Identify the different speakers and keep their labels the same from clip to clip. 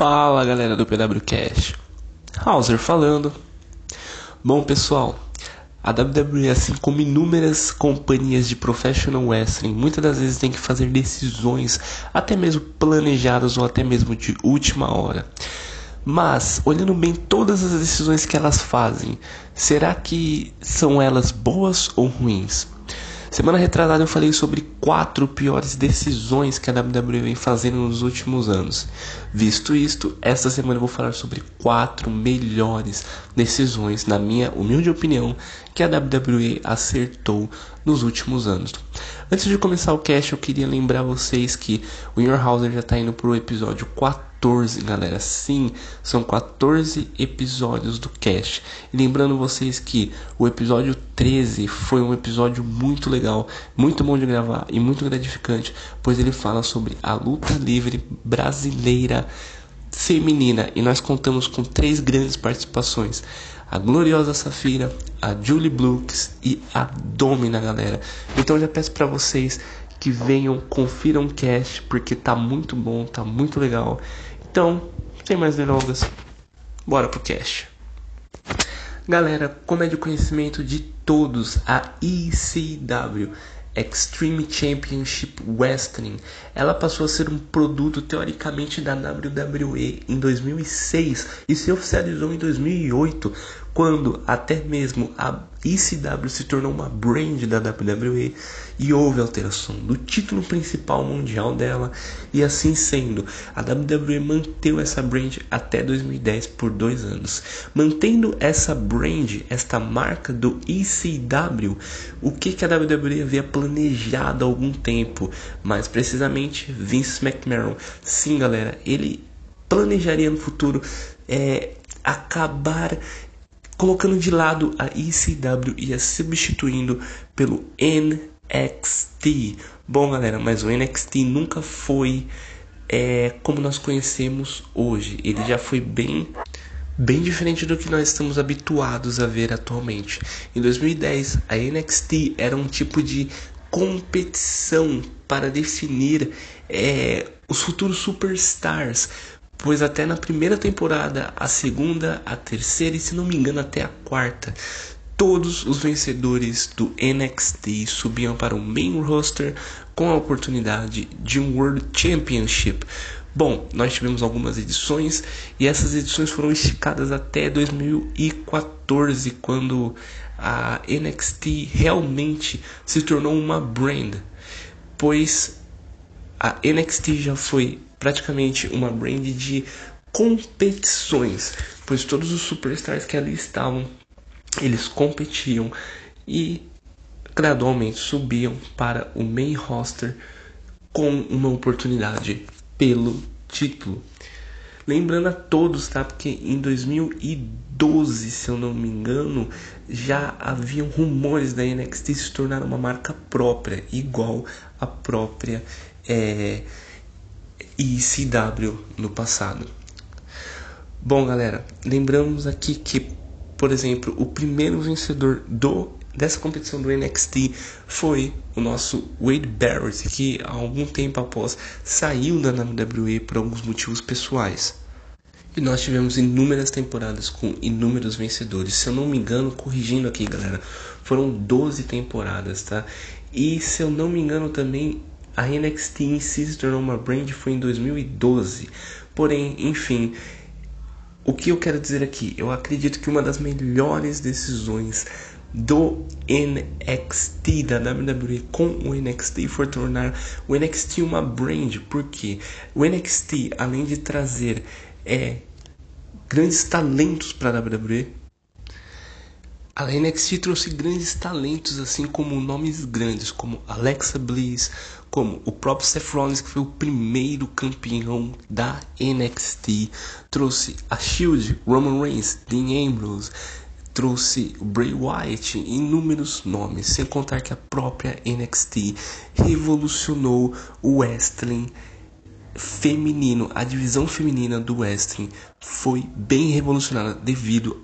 Speaker 1: Fala galera do PWCast, Hauser falando. Bom pessoal, a WWE, assim como inúmeras companhias de professional wrestling, muitas das vezes tem que fazer decisões, até mesmo planejadas ou até mesmo de última hora. Mas, olhando bem todas as decisões que elas fazem, será que são elas boas ou ruins? Semana retrasada eu falei sobre quatro piores decisões que a WWE vem fazendo nos últimos anos. Visto isto, esta semana eu vou falar sobre quatro melhores decisões, na minha humilde opinião, que a WWE acertou nos últimos anos. Antes de começar o cast, eu queria lembrar vocês que o Your Hauser já está indo para o episódio 14, galera. Sim, são 14 episódios do cast. Lembrando vocês que o episódio 13 foi um episódio muito legal, muito bom de gravar e muito gratificante, pois ele fala sobre a luta livre brasileira feminina e nós contamos com três grandes participações a gloriosa Safira, a Julie Brooks e a Domina, galera. Então já peço para vocês que venham, confiram o cast, porque tá muito bom, tá muito legal. Então, sem mais delongas, bora pro cast. Galera, como é de conhecimento de todos, a ECW Extreme Championship Wrestling, ela passou a ser um produto teoricamente da WWE em 2006 e se oficializou em 2008 quando até mesmo a ECW se tornou uma brand da WWE e houve alteração do título principal mundial dela e assim sendo, a WWE manteve essa brand até 2010 por dois anos. Mantendo essa brand, esta marca do ECW, o que, que a WWE havia planejado há algum tempo, mais precisamente Vince McMahon. Sim, galera, ele planejaria no futuro é, acabar colocando de lado a ECW e a substituindo pelo NXT. Bom, galera, mas o NXT nunca foi é, como nós conhecemos hoje. Ele já foi bem bem diferente do que nós estamos habituados a ver atualmente. Em 2010, a NXT era um tipo de competição para definir é, os futuros superstars pois até na primeira temporada, a segunda, a terceira e se não me engano até a quarta, todos os vencedores do NXT subiam para o main roster com a oportunidade de um World Championship. Bom, nós tivemos algumas edições e essas edições foram esticadas até 2014, quando a NXT realmente se tornou uma brand, pois a NXT já foi praticamente uma brand de competições, pois todos os superstars que ali estavam, eles competiam e gradualmente subiam para o main roster com uma oportunidade pelo título. Lembrando a todos, tá? Porque em 2012, se eu não me engano, já haviam rumores da NXT se tornar uma marca própria, igual a própria é, ECW no passado. Bom, galera, lembramos aqui que, por exemplo, o primeiro vencedor do dessa competição do NXT foi o nosso Wade Barrett, que há algum tempo após saiu da WWE por alguns motivos pessoais. E nós tivemos inúmeras temporadas com inúmeros vencedores. Se eu não me engano, corrigindo aqui, galera, foram 12 temporadas, tá? E se eu não me engano também, a NXT em si se tornou uma brand foi em 2012. Porém, enfim, o que eu quero dizer aqui? Eu acredito que uma das melhores decisões do NXT da WWE com o NXT foi tornar o NXT uma brand, porque o NXT, além de trazer é, grandes talentos para a WWE, a NXT trouxe grandes talentos, assim como nomes grandes, como Alexa Bliss, como o próprio Seth Rollins, que foi o primeiro campeão da NXT. Trouxe a Shield, Roman Reigns, Dean Ambrose, trouxe Bray Wyatt, inúmeros nomes, sem contar que a própria NXT revolucionou o wrestling feminino, a divisão feminina do wrestling foi bem revolucionada devido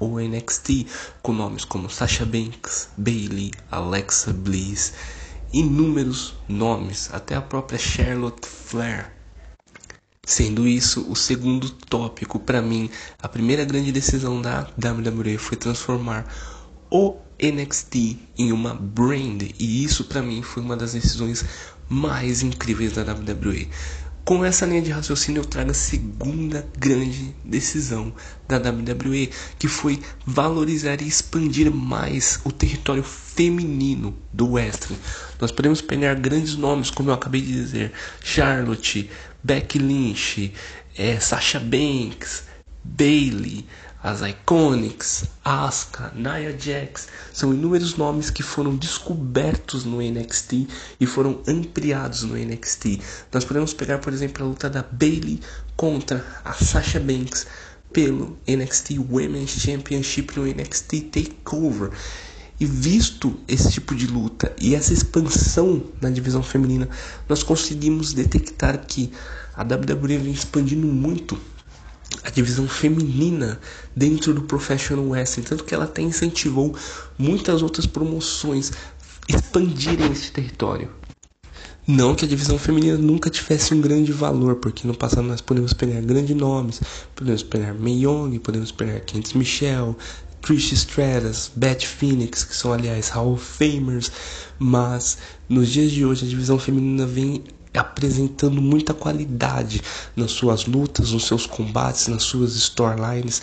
Speaker 1: ao NXT, com nomes como Sasha Banks, Bailey, Alexa Bliss, inúmeros nomes, até a própria Charlotte Flair. Sendo isso o segundo tópico para mim, a primeira grande decisão da WWE foi transformar o NXT em uma brand e isso para mim foi uma das decisões mais incríveis da WWE. Com essa linha de raciocínio, eu trago a segunda grande decisão da WWE, que foi valorizar e expandir mais o território feminino do wrestling. Nós podemos pegar grandes nomes, como eu acabei de dizer, Charlotte, Becky Lynch, é, Sasha Banks, Bailey, as Iconics, Asuka, Nia Jax, são inúmeros nomes que foram descobertos no NXT e foram ampliados no NXT. Nós podemos pegar, por exemplo, a luta da Bailey contra a Sasha Banks pelo NXT Women's Championship no NXT Takeover. E visto esse tipo de luta e essa expansão na divisão feminina, nós conseguimos detectar que a WWE vem expandindo muito a divisão feminina dentro do professional wrestling, tanto que ela até incentivou muitas outras promoções expandirem esse território. Não que a divisão feminina nunca tivesse um grande valor, porque no passado nós podemos pegar grandes nomes, podemos pegar Mae Young, podemos pegar Candice Michelle, Trish Stratus, Beth Phoenix, que são aliás Hall of Famers, mas nos dias de hoje a divisão feminina vem apresentando muita qualidade nas suas lutas, nos seus combates, nas suas storylines.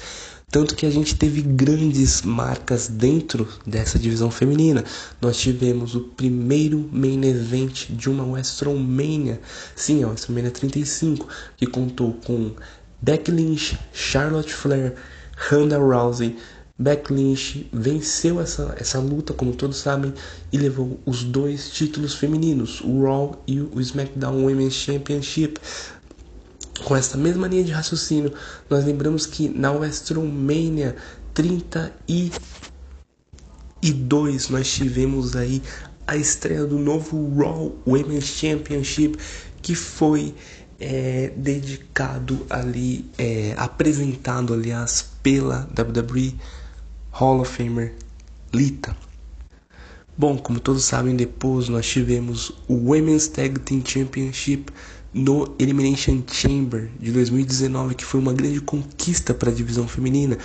Speaker 1: Tanto que a gente teve grandes marcas dentro dessa divisão feminina. Nós tivemos o primeiro main event de uma WrestleMania, sim, a WrestleMania 35, que contou com Becky Lynch, Charlotte Flair, Ronda Rousey, Beck Lynch venceu essa, essa luta, como todos sabem, e levou os dois títulos femininos, o Raw e o SmackDown Women's Championship. Com essa mesma linha de raciocínio, nós lembramos que na WrestleMania 32 nós tivemos aí a estreia do novo Raw Women's Championship, que foi é, dedicado ali, é, apresentado aliás pela WWE Hall of Famer Lita. Bom, como todos sabem, depois nós tivemos o Women's Tag Team Championship no Elimination Chamber de 2019, que foi uma grande conquista para a divisão feminina.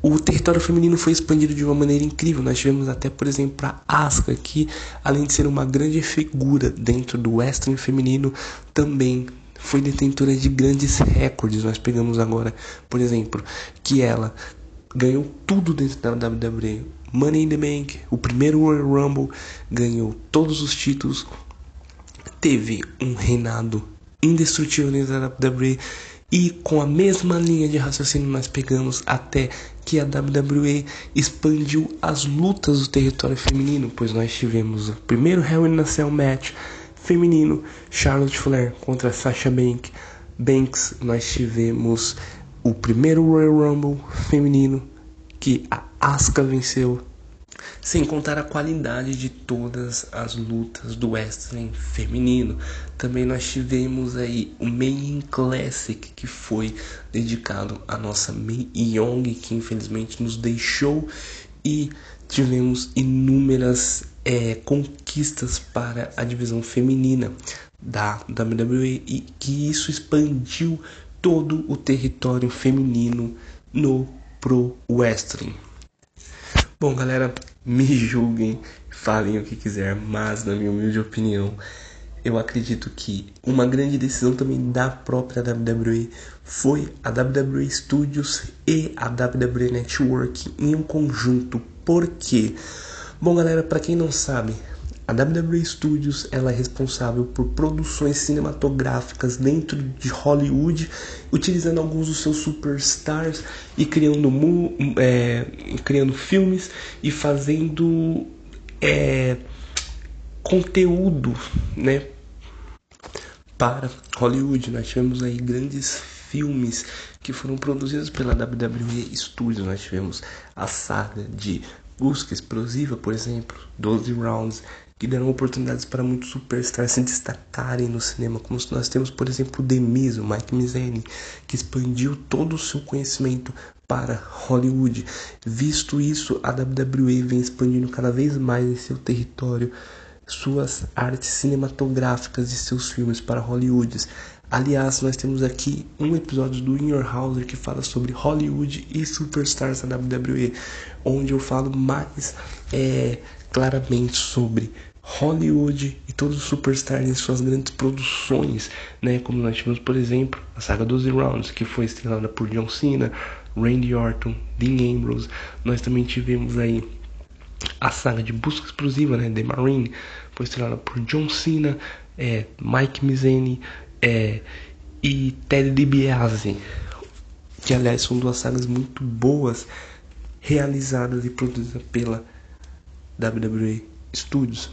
Speaker 1: O território feminino foi expandido de uma maneira incrível. Nós tivemos até, por exemplo, a Asuka, que além de ser uma grande figura dentro do wrestling feminino, também foi detentora de grandes recordes. Nós pegamos agora, por exemplo, que ela ganhou tudo dentro da WWE. Money in the Bank, o primeiro Royal Rumble, ganhou todos os títulos, teve um reinado indestrutível dentro da WWE e. Com a mesma linha de raciocínio nós pegamos até que a WWE expandiu as lutas do território feminino, pois nós tivemos o primeiro Hell in a Cell match feminino, Charlotte Flair contra Sasha Banks, Banks nós tivemos o primeiro Royal Rumble feminino que a Asuka venceu, sem contar a qualidade de todas as lutas do wrestling feminino. Também nós tivemos aí o Main Classic que foi dedicado à nossa Mei Young que infelizmente nos deixou e tivemos inúmeras é, conquistas para a divisão feminina da WWE e que isso expandiu todo o território feminino no pro wrestling. Bom, galera, me julguem, falem o que quiser, mas na minha humilde opinião, eu acredito que uma grande decisão também da própria WWE foi a WWE Studios e a WWE Network em um conjunto. Por quê? Bom, galera, para quem não sabe, a WWE Studios ela é responsável por produções cinematográficas dentro de Hollywood, utilizando alguns dos seus superstars e criando, é, criando filmes e fazendo é, conteúdo né, para Hollywood. Nós tivemos aí grandes filmes que foram produzidos pela WWE Studios. Nós tivemos a saga de Busca Explosiva, por exemplo, 12 Rounds, que deram oportunidades para muitos superstars se destacarem no cinema, como nós temos, por exemplo, o Demis, o Mike Mizene, que expandiu todo o seu conhecimento para Hollywood. Visto isso, a WWE vem expandindo cada vez mais em seu território suas artes cinematográficas e seus filmes para Hollywood. Aliás, nós temos aqui um episódio do In Your House que fala sobre Hollywood e superstars da WWE, onde eu falo mais é, claramente sobre Hollywood e todos os superstars em suas grandes produções, né? Como nós tivemos, por exemplo, a saga dos Rounds, que foi estrelada por John Cena, Randy Orton, Dean Ambrose. Nós também tivemos aí a saga de busca explosiva, né? The Marine, foi estrelada por John Cena, é, Mike Mizeni é, e Ted DiBiase, que aliás são duas sagas muito boas realizadas e produzidas pela WWE Studios.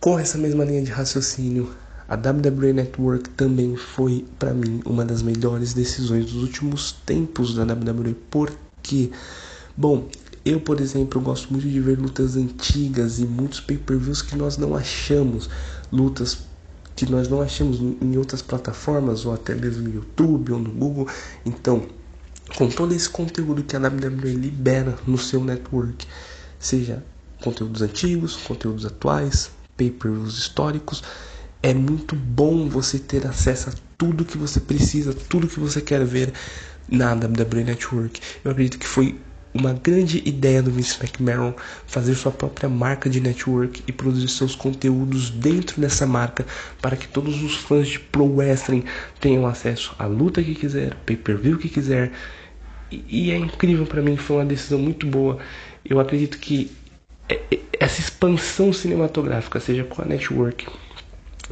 Speaker 1: Com essa mesma linha de raciocínio, a WWE Network também foi para mim uma das melhores decisões dos últimos tempos da WWE, porque, bom, eu, por exemplo, gosto muito de ver lutas antigas e muitos pay-per-views que nós não achamos, lutas que nós não achamos em outras plataformas ou até mesmo no YouTube ou no Google. Então, com todo esse conteúdo que a WWE libera no seu network, seja conteúdos antigos, conteúdos atuais, pay-per-views históricos. É muito bom você ter acesso a tudo que você precisa, tudo que você quer ver na WWE Network. Eu acredito que foi uma grande ideia do Vince McMahon fazer sua própria marca de network e produzir seus conteúdos dentro dessa marca para que todos os fãs de pro wrestling tenham acesso à luta que quiser, pay-per-view que quiser. E, e é incrível para mim, foi uma decisão muito boa. Eu acredito que essa expansão cinematográfica, seja com a Network,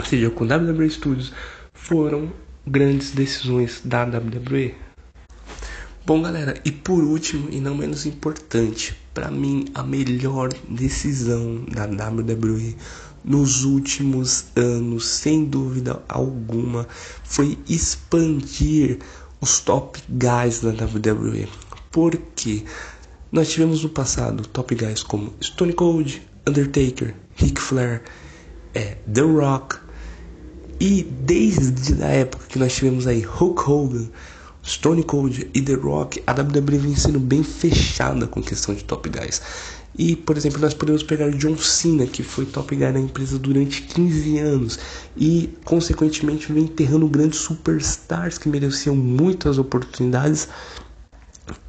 Speaker 1: seja com WWE Studios, foram grandes decisões da WWE. Bom, galera, e por último e não menos importante, para mim a melhor decisão da WWE nos últimos anos, sem dúvida alguma, foi expandir os top guys da WWE. Por quê? Nós tivemos no passado top guys como Stone Cold, Undertaker, Ric Flair, é, The Rock e desde a época que nós tivemos aí Hulk Hogan, Stone Cold e The Rock, a WWE vem sendo bem fechada com questão de top guys. E, por exemplo, nós podemos pegar John Cena, que foi top guy da empresa durante 15 anos e, consequentemente, vem enterrando grandes superstars que mereciam muitas oportunidades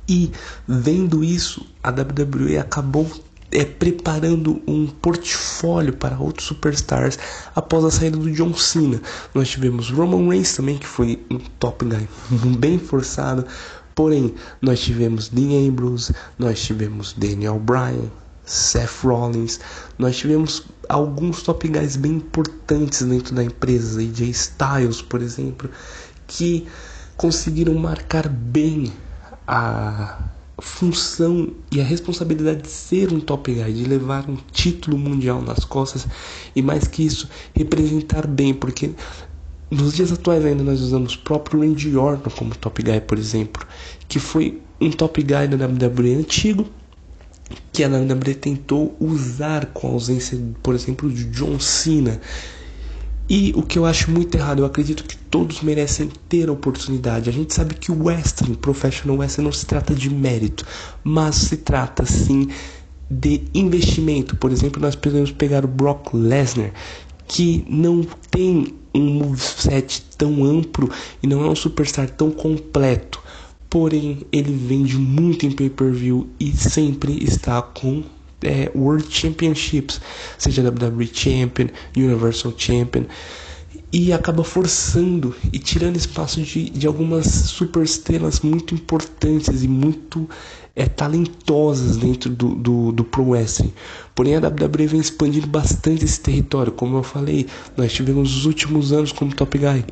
Speaker 1: e vendo isso, a WWE acabou é, preparando um portfólio para outros superstars após a saída do John Cena. Nós tivemos Roman Reigns também, que foi um top guy bem forçado. Porém, nós tivemos Dean Ambrose, nós tivemos Daniel Bryan, Seth Rollins, nós tivemos alguns top guys bem importantes dentro da empresa, AJ Styles, por exemplo, que conseguiram marcar bem a função e a responsabilidade de ser um top guy, de levar um título mundial nas costas e mais que isso, representar bem, porque nos dias atuais ainda nós usamos o próprio Randy Orton como top guy, por exemplo, que foi um top guy da WWE antigo, que a WWE tentou usar com a ausência, por exemplo, de John Cena e o que eu acho muito errado, eu acredito que todos merecem ter a oportunidade. A gente sabe que o wrestling, professional wrestling, não se trata de mérito, mas se trata sim de investimento. Por exemplo, nós podemos pegar o Brock Lesnar, que não tem um moveset tão amplo e não é um superstar tão completo. Porém, ele vende muito em pay-per-view e sempre está com é, World Championships, seja WWE Champion, Universal Champion, e acaba forçando e tirando espaço de, de algumas superestrelas muito importantes e muito é, talentosas dentro do, do, do Pro Wrestling. Porém, a WWE vem expandindo bastante esse território, como eu falei, nós tivemos os últimos anos como Top Guy.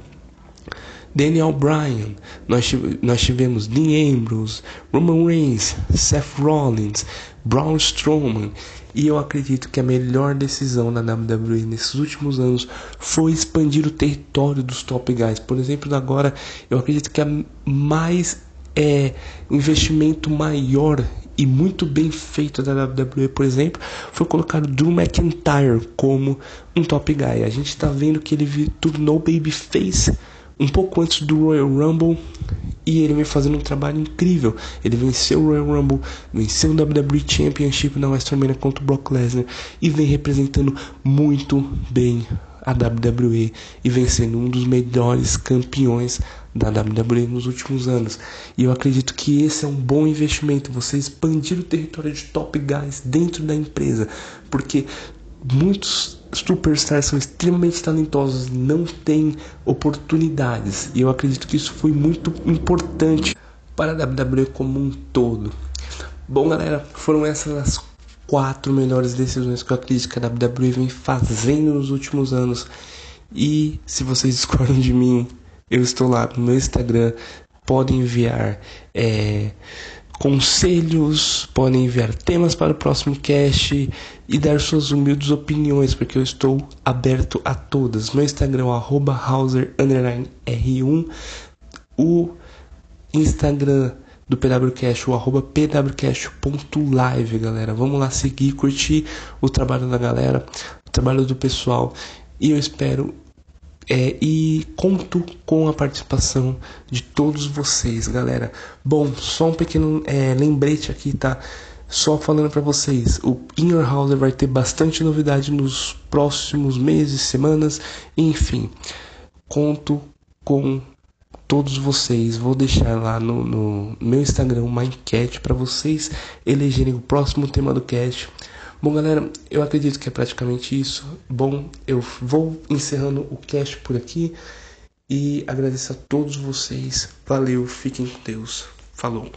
Speaker 1: Daniel Bryan, nós, nós tivemos Dean Ambrose, Roman Reigns, Seth Rollins, Braun Strowman. E eu acredito que a melhor decisão da WWE nesses últimos anos foi expandir o território dos top guys. Por exemplo, agora eu acredito que a mais é, investimento maior e muito bem feito da WWE, por exemplo, foi colocar o Drew McIntyre como um top guy. A gente está vendo que ele tornou babyface um pouco antes do Royal Rumble e ele vem fazendo um trabalho incrível. Ele venceu o Royal Rumble, venceu o WWE Championship na WrestleMania contra o Brock Lesnar e vem representando muito bem a WWE e vem sendo um dos melhores campeões da WWE nos últimos anos. E eu acredito que esse é um bom investimento, você expandir o território de top guys dentro da empresa, porque muitos superstars são extremamente talentosos, não têm oportunidades. E eu acredito que isso foi muito importante para a WWE como um todo. Bom, galera, foram essas as quatro melhores decisões que eu acredito que a WWE vem fazendo nos últimos anos. E se vocês discordam de mim, eu estou lá no meu Instagram. Podem enviar é, conselhos, podem enviar temas para o próximo cast e dar suas humildes opiniões, porque eu estou aberto a todas. Meu Instagram é Hauser_R1. O Instagram do PWCast, o arroba pwcast.live, galera. Vamos lá seguir, curtir o trabalho da galera, o trabalho do pessoal. E eu espero é, e conto com a participação de todos vocês, galera. Bom, só um pequeno é, lembrete aqui, tá? Só falando para vocês, o Inner House vai ter bastante novidade nos próximos meses, semanas, enfim. Conto com todos vocês. Vou deixar lá no, no meu Instagram uma enquete para vocês elegerem o próximo tema do cast. Bom, galera, eu acredito que é praticamente isso. Bom, eu vou encerrando o cast por aqui e agradeço a todos vocês. Valeu, fiquem com Deus. Falou.